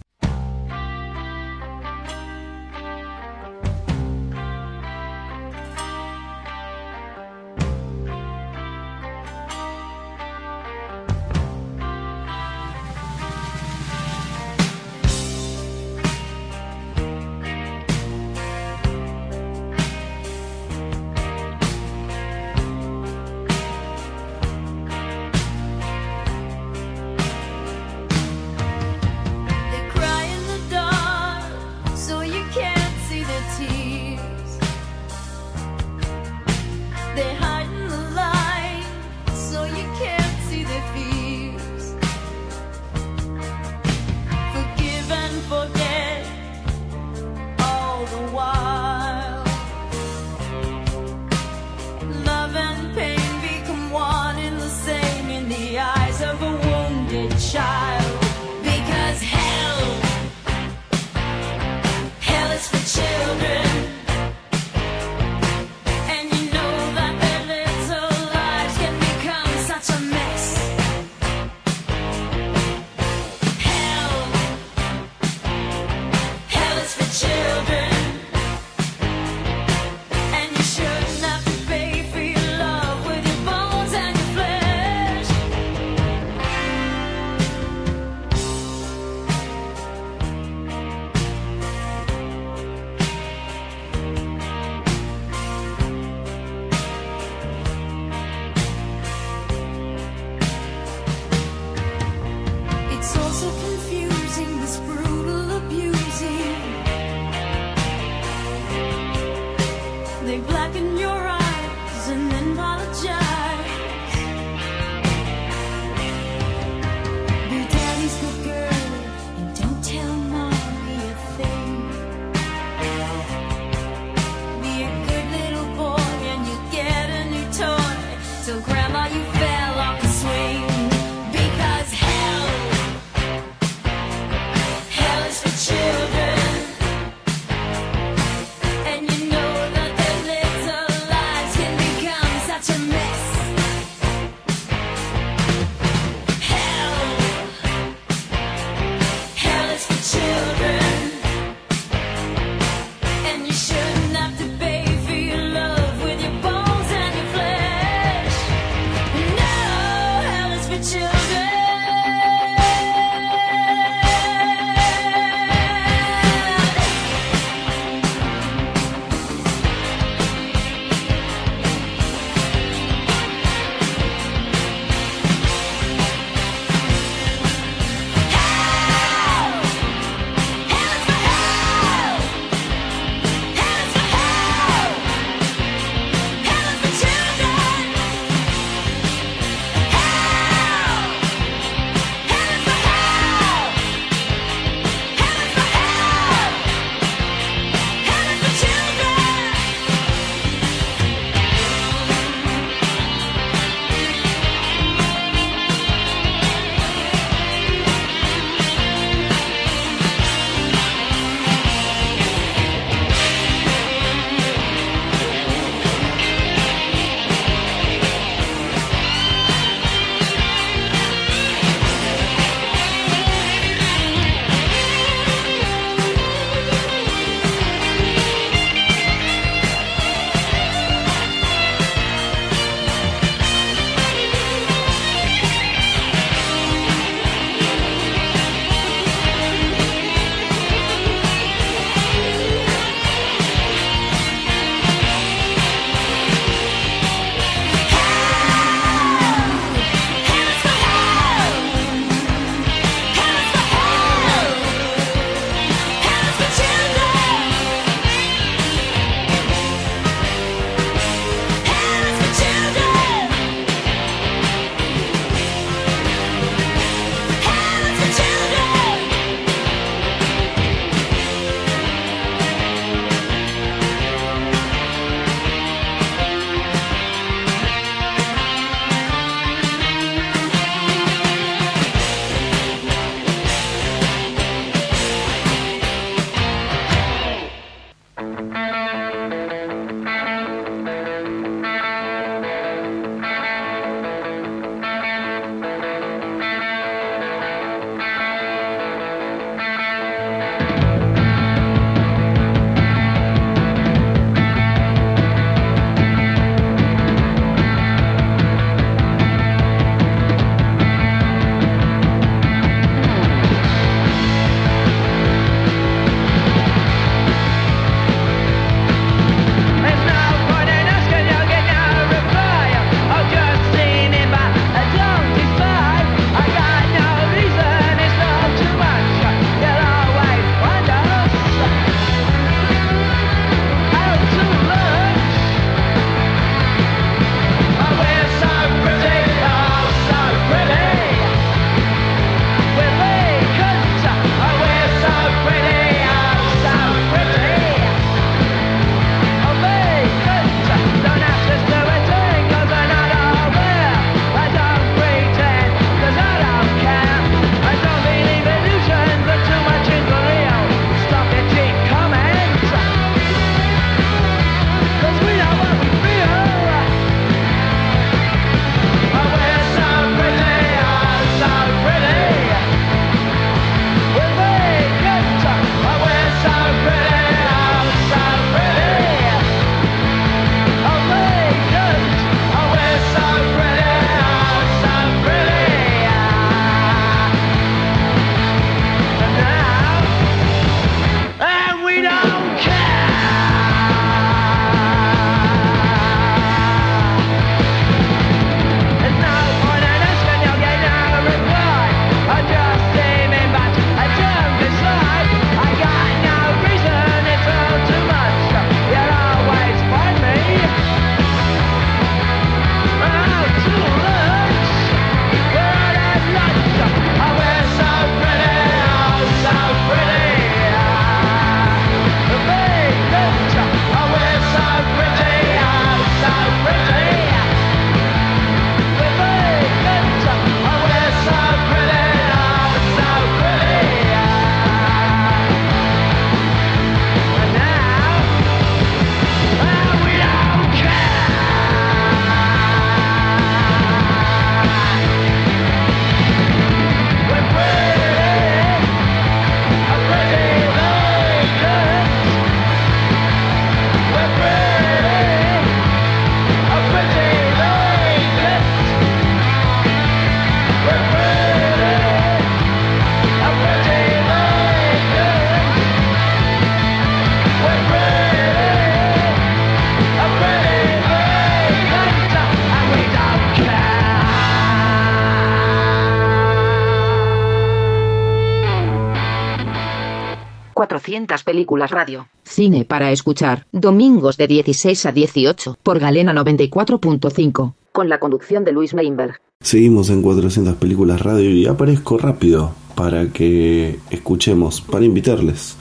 400 películas radio. Cine para escuchar. Domingos de 16 a 18 por Galena 94.5. Con la conducción de Luis Meinberg. Seguimos en 400 películas radio y aparezco rápido para que escuchemos, para invitarles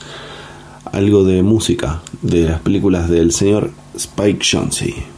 algo de música de las películas del señor Spike Jonze.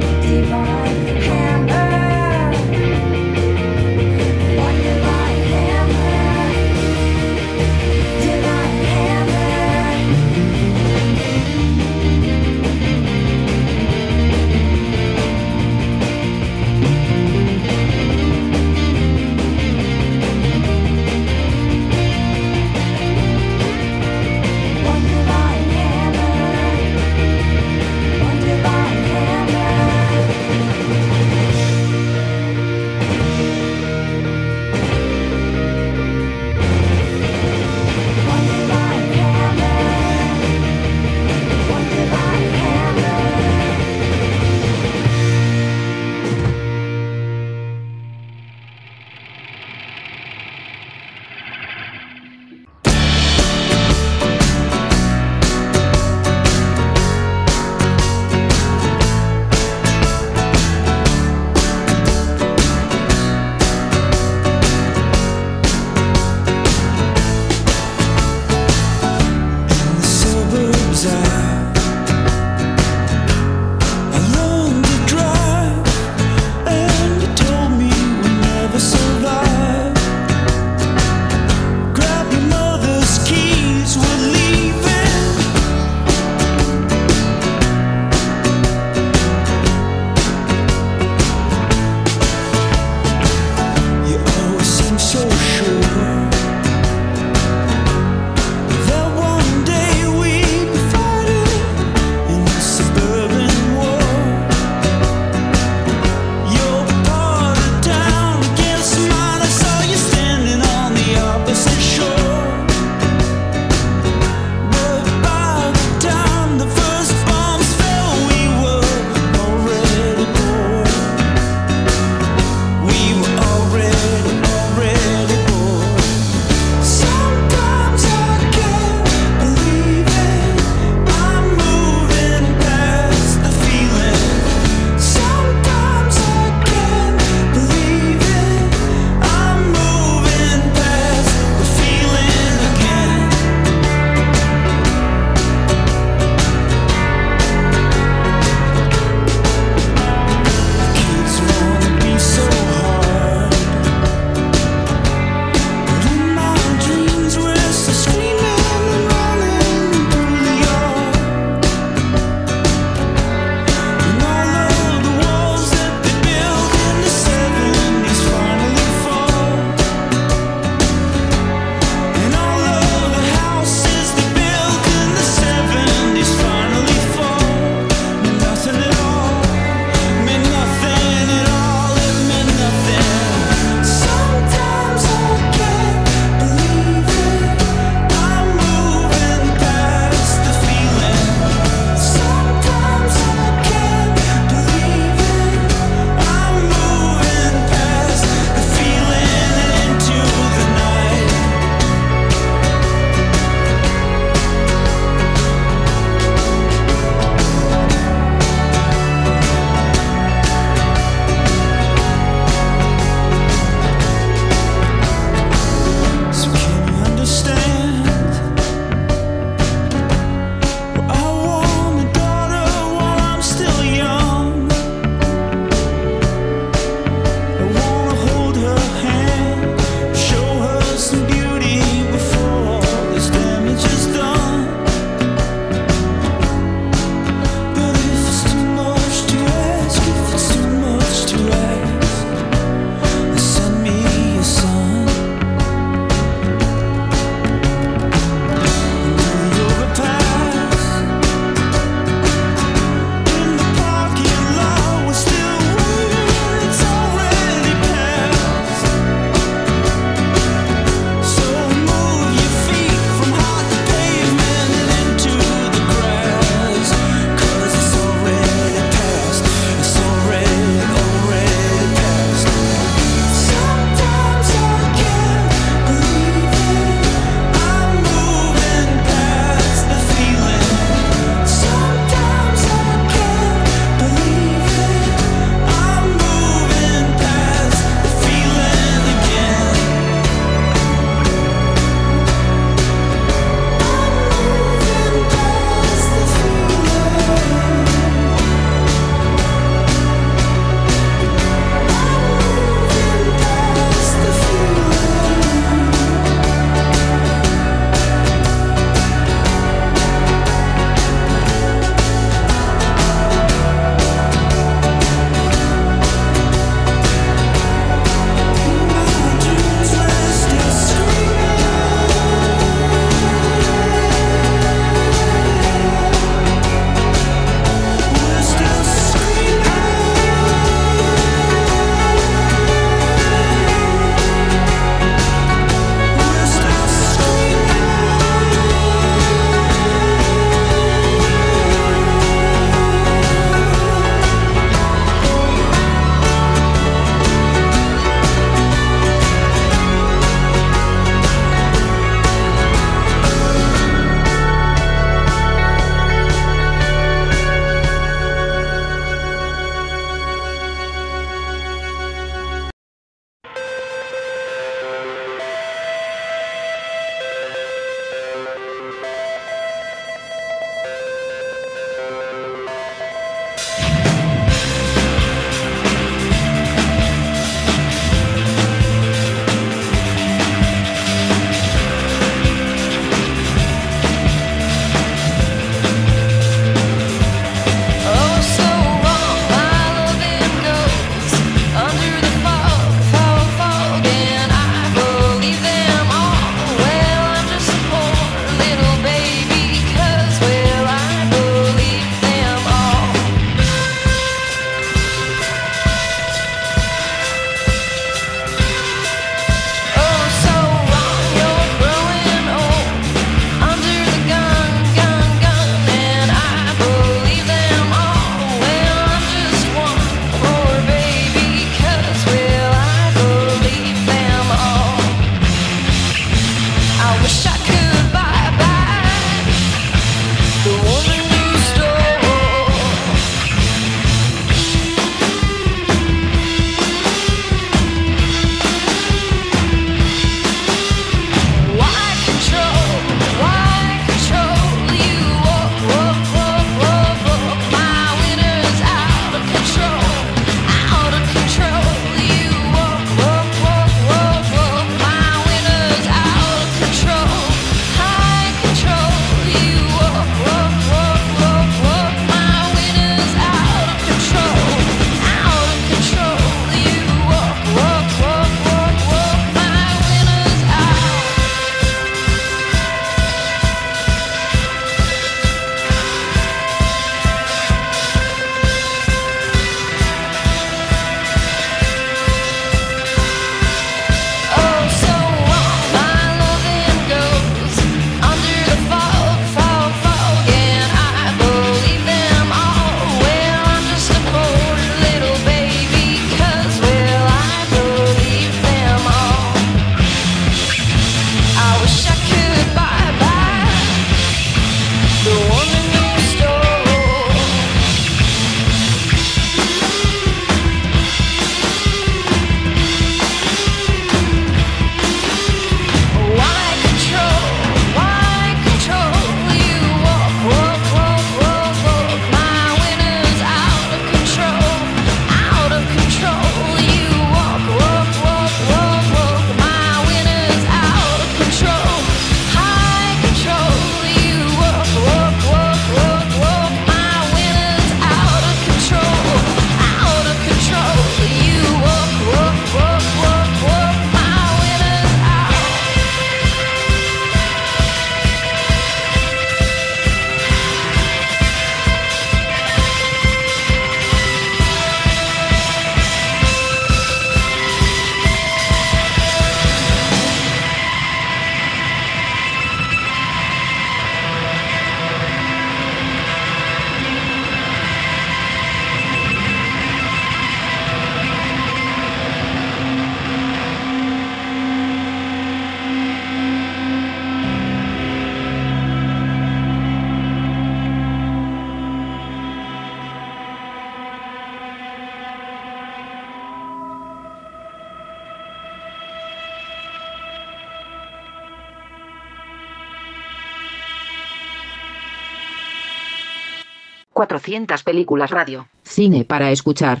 400 películas radio, cine para escuchar,